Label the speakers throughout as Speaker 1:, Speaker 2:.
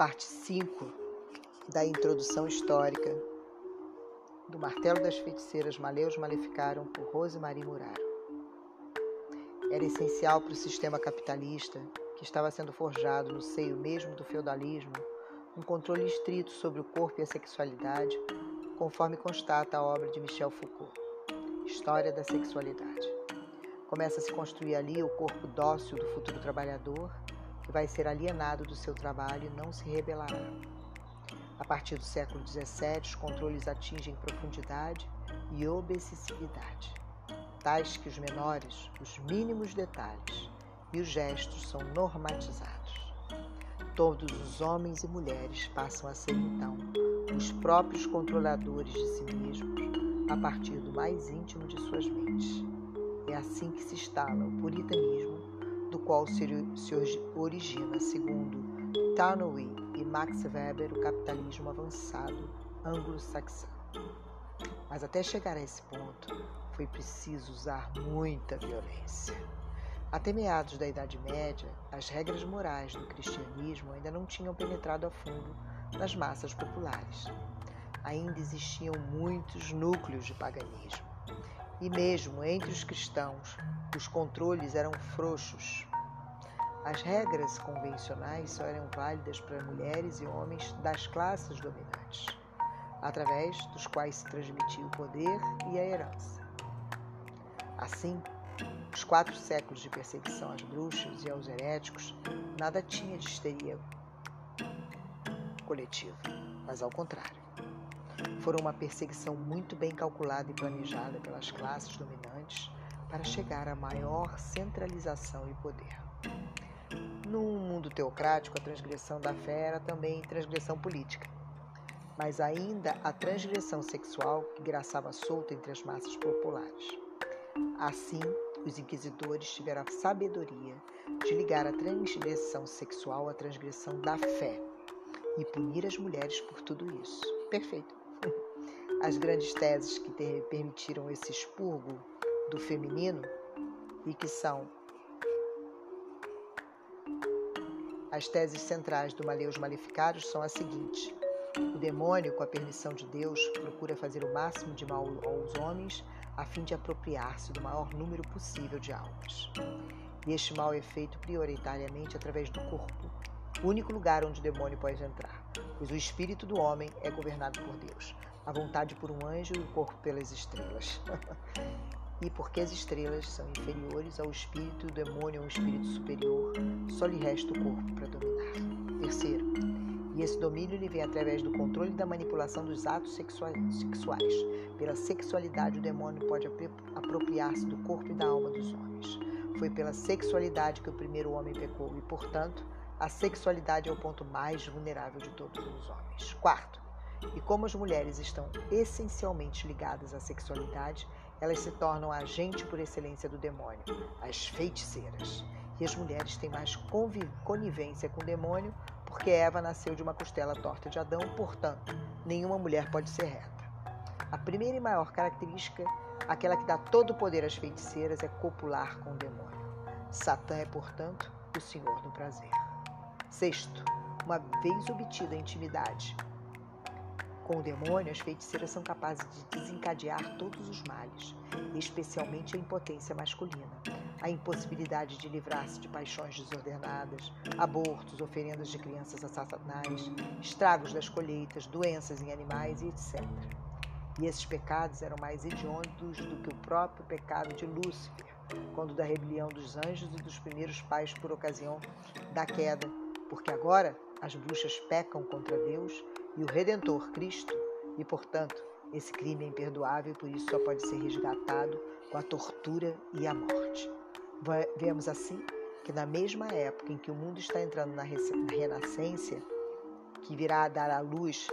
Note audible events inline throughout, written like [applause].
Speaker 1: parte 5 da introdução histórica do Martelo das Feiticeiras Maleus Maleficaram por Rosemarie Muraro. Era essencial para o sistema capitalista, que estava sendo forjado no seio mesmo do feudalismo, um controle estrito sobre o corpo e a sexualidade, conforme constata a obra de Michel Foucault, História da Sexualidade. Começa a se construir ali o corpo dócil do futuro trabalhador que vai ser alienado do seu trabalho e não se rebelará. A partir do século XVII, os controles atingem profundidade e obsessividade, tais que os menores, os mínimos detalhes e os gestos são normatizados. Todos os homens e mulheres passam a ser então os próprios controladores de si mesmos a partir do mais íntimo de suas mentes. É assim que se instala o puritanismo do qual se origina, segundo Townley e Max Weber, o capitalismo avançado anglo-saxão. Mas até chegar a esse ponto, foi preciso usar muita violência. Até meados da Idade Média, as regras morais do cristianismo ainda não tinham penetrado a fundo nas massas populares. Ainda existiam muitos núcleos de paganismo. E mesmo entre os cristãos, os controles eram frouxos. As regras convencionais só eram válidas para mulheres e homens das classes dominantes, através dos quais se transmitia o poder e a herança. Assim, os quatro séculos de perseguição às bruxas e aos heréticos nada tinha de histeria coletiva, mas ao contrário foram uma perseguição muito bem calculada e planejada pelas classes dominantes para chegar à maior centralização e poder. Num mundo teocrático, a transgressão da fé era também transgressão política, mas ainda a transgressão sexual que graçava solta entre as massas populares. Assim, os inquisidores tiveram a sabedoria de ligar a transgressão sexual à transgressão da fé e punir as mulheres por tudo isso. Perfeito [laughs] as grandes teses que permitiram esse expurgo do feminino e que são as teses centrais do Maleus Maleficados são as seguintes: o demônio, com a permissão de Deus, procura fazer o máximo de mal aos homens a fim de apropriar-se do maior número possível de almas. E este mal é feito prioritariamente através do corpo, o único lugar onde o demônio pode entrar, pois o espírito do homem é governado por Deus a vontade por um anjo e o corpo pelas estrelas. [laughs] e porque as estrelas são inferiores ao espírito e o demônio é um espírito superior, só lhe resta o corpo para dominar. Terceiro, e esse domínio lhe vem através do controle e da manipulação dos atos sexuais. Pela sexualidade, o demônio pode apropriar-se do corpo e da alma dos homens. Foi pela sexualidade que o primeiro homem pecou e, portanto, a sexualidade é o ponto mais vulnerável de todos os homens. Quarto, e como as mulheres estão essencialmente ligadas à sexualidade, elas se tornam a agente por excelência do demônio, as feiticeiras. E as mulheres têm mais conivência com o demônio porque Eva nasceu de uma costela torta de Adão, portanto, nenhuma mulher pode ser reta. A primeira e maior característica, aquela que dá todo o poder às feiticeiras, é copular com o demônio. Satã é, portanto, o senhor do prazer. Sexto, uma vez obtida a intimidade, com o demônio, as feiticeiras são capazes de desencadear todos os males, especialmente a impotência masculina, a impossibilidade de livrar-se de paixões desordenadas, abortos, oferendas de crianças a satanás, estragos das colheitas, doenças em animais e etc. E esses pecados eram mais hediondos do que o próprio pecado de Lúcifer, quando da rebelião dos anjos e dos primeiros pais por ocasião da queda, porque agora as bruxas pecam contra Deus e o Redentor Cristo, e portanto, esse crime é imperdoável e por isso só pode ser resgatado com a tortura e a morte. Vemos assim que na mesma época em que o mundo está entrando na renascência, que virá a dar à luz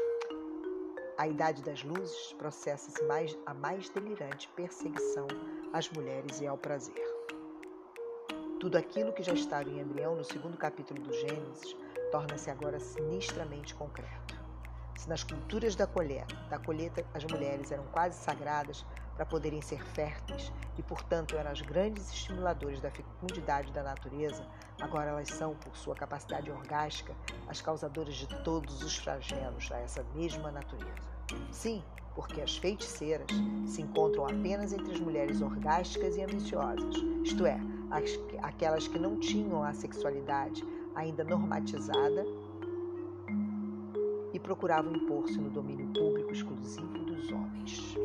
Speaker 1: a idade das luzes, processa-se a mais delirante perseguição às mulheres e ao prazer. Tudo aquilo que já estava em embrião no segundo capítulo do Gênesis torna-se agora sinistramente concreto. Se nas culturas da colheita, da colheita as mulheres eram quase sagradas, para poderem ser férteis e, portanto, eram as grandes estimuladores da fecundidade da natureza, agora elas são, por sua capacidade orgástica, as causadoras de todos os flagelos a essa mesma natureza. Sim, porque as feiticeiras se encontram apenas entre as mulheres orgásticas e ambiciosas, isto é, as, aquelas que não tinham a sexualidade ainda normatizada e procuravam impor-se no domínio público exclusivo dos homens.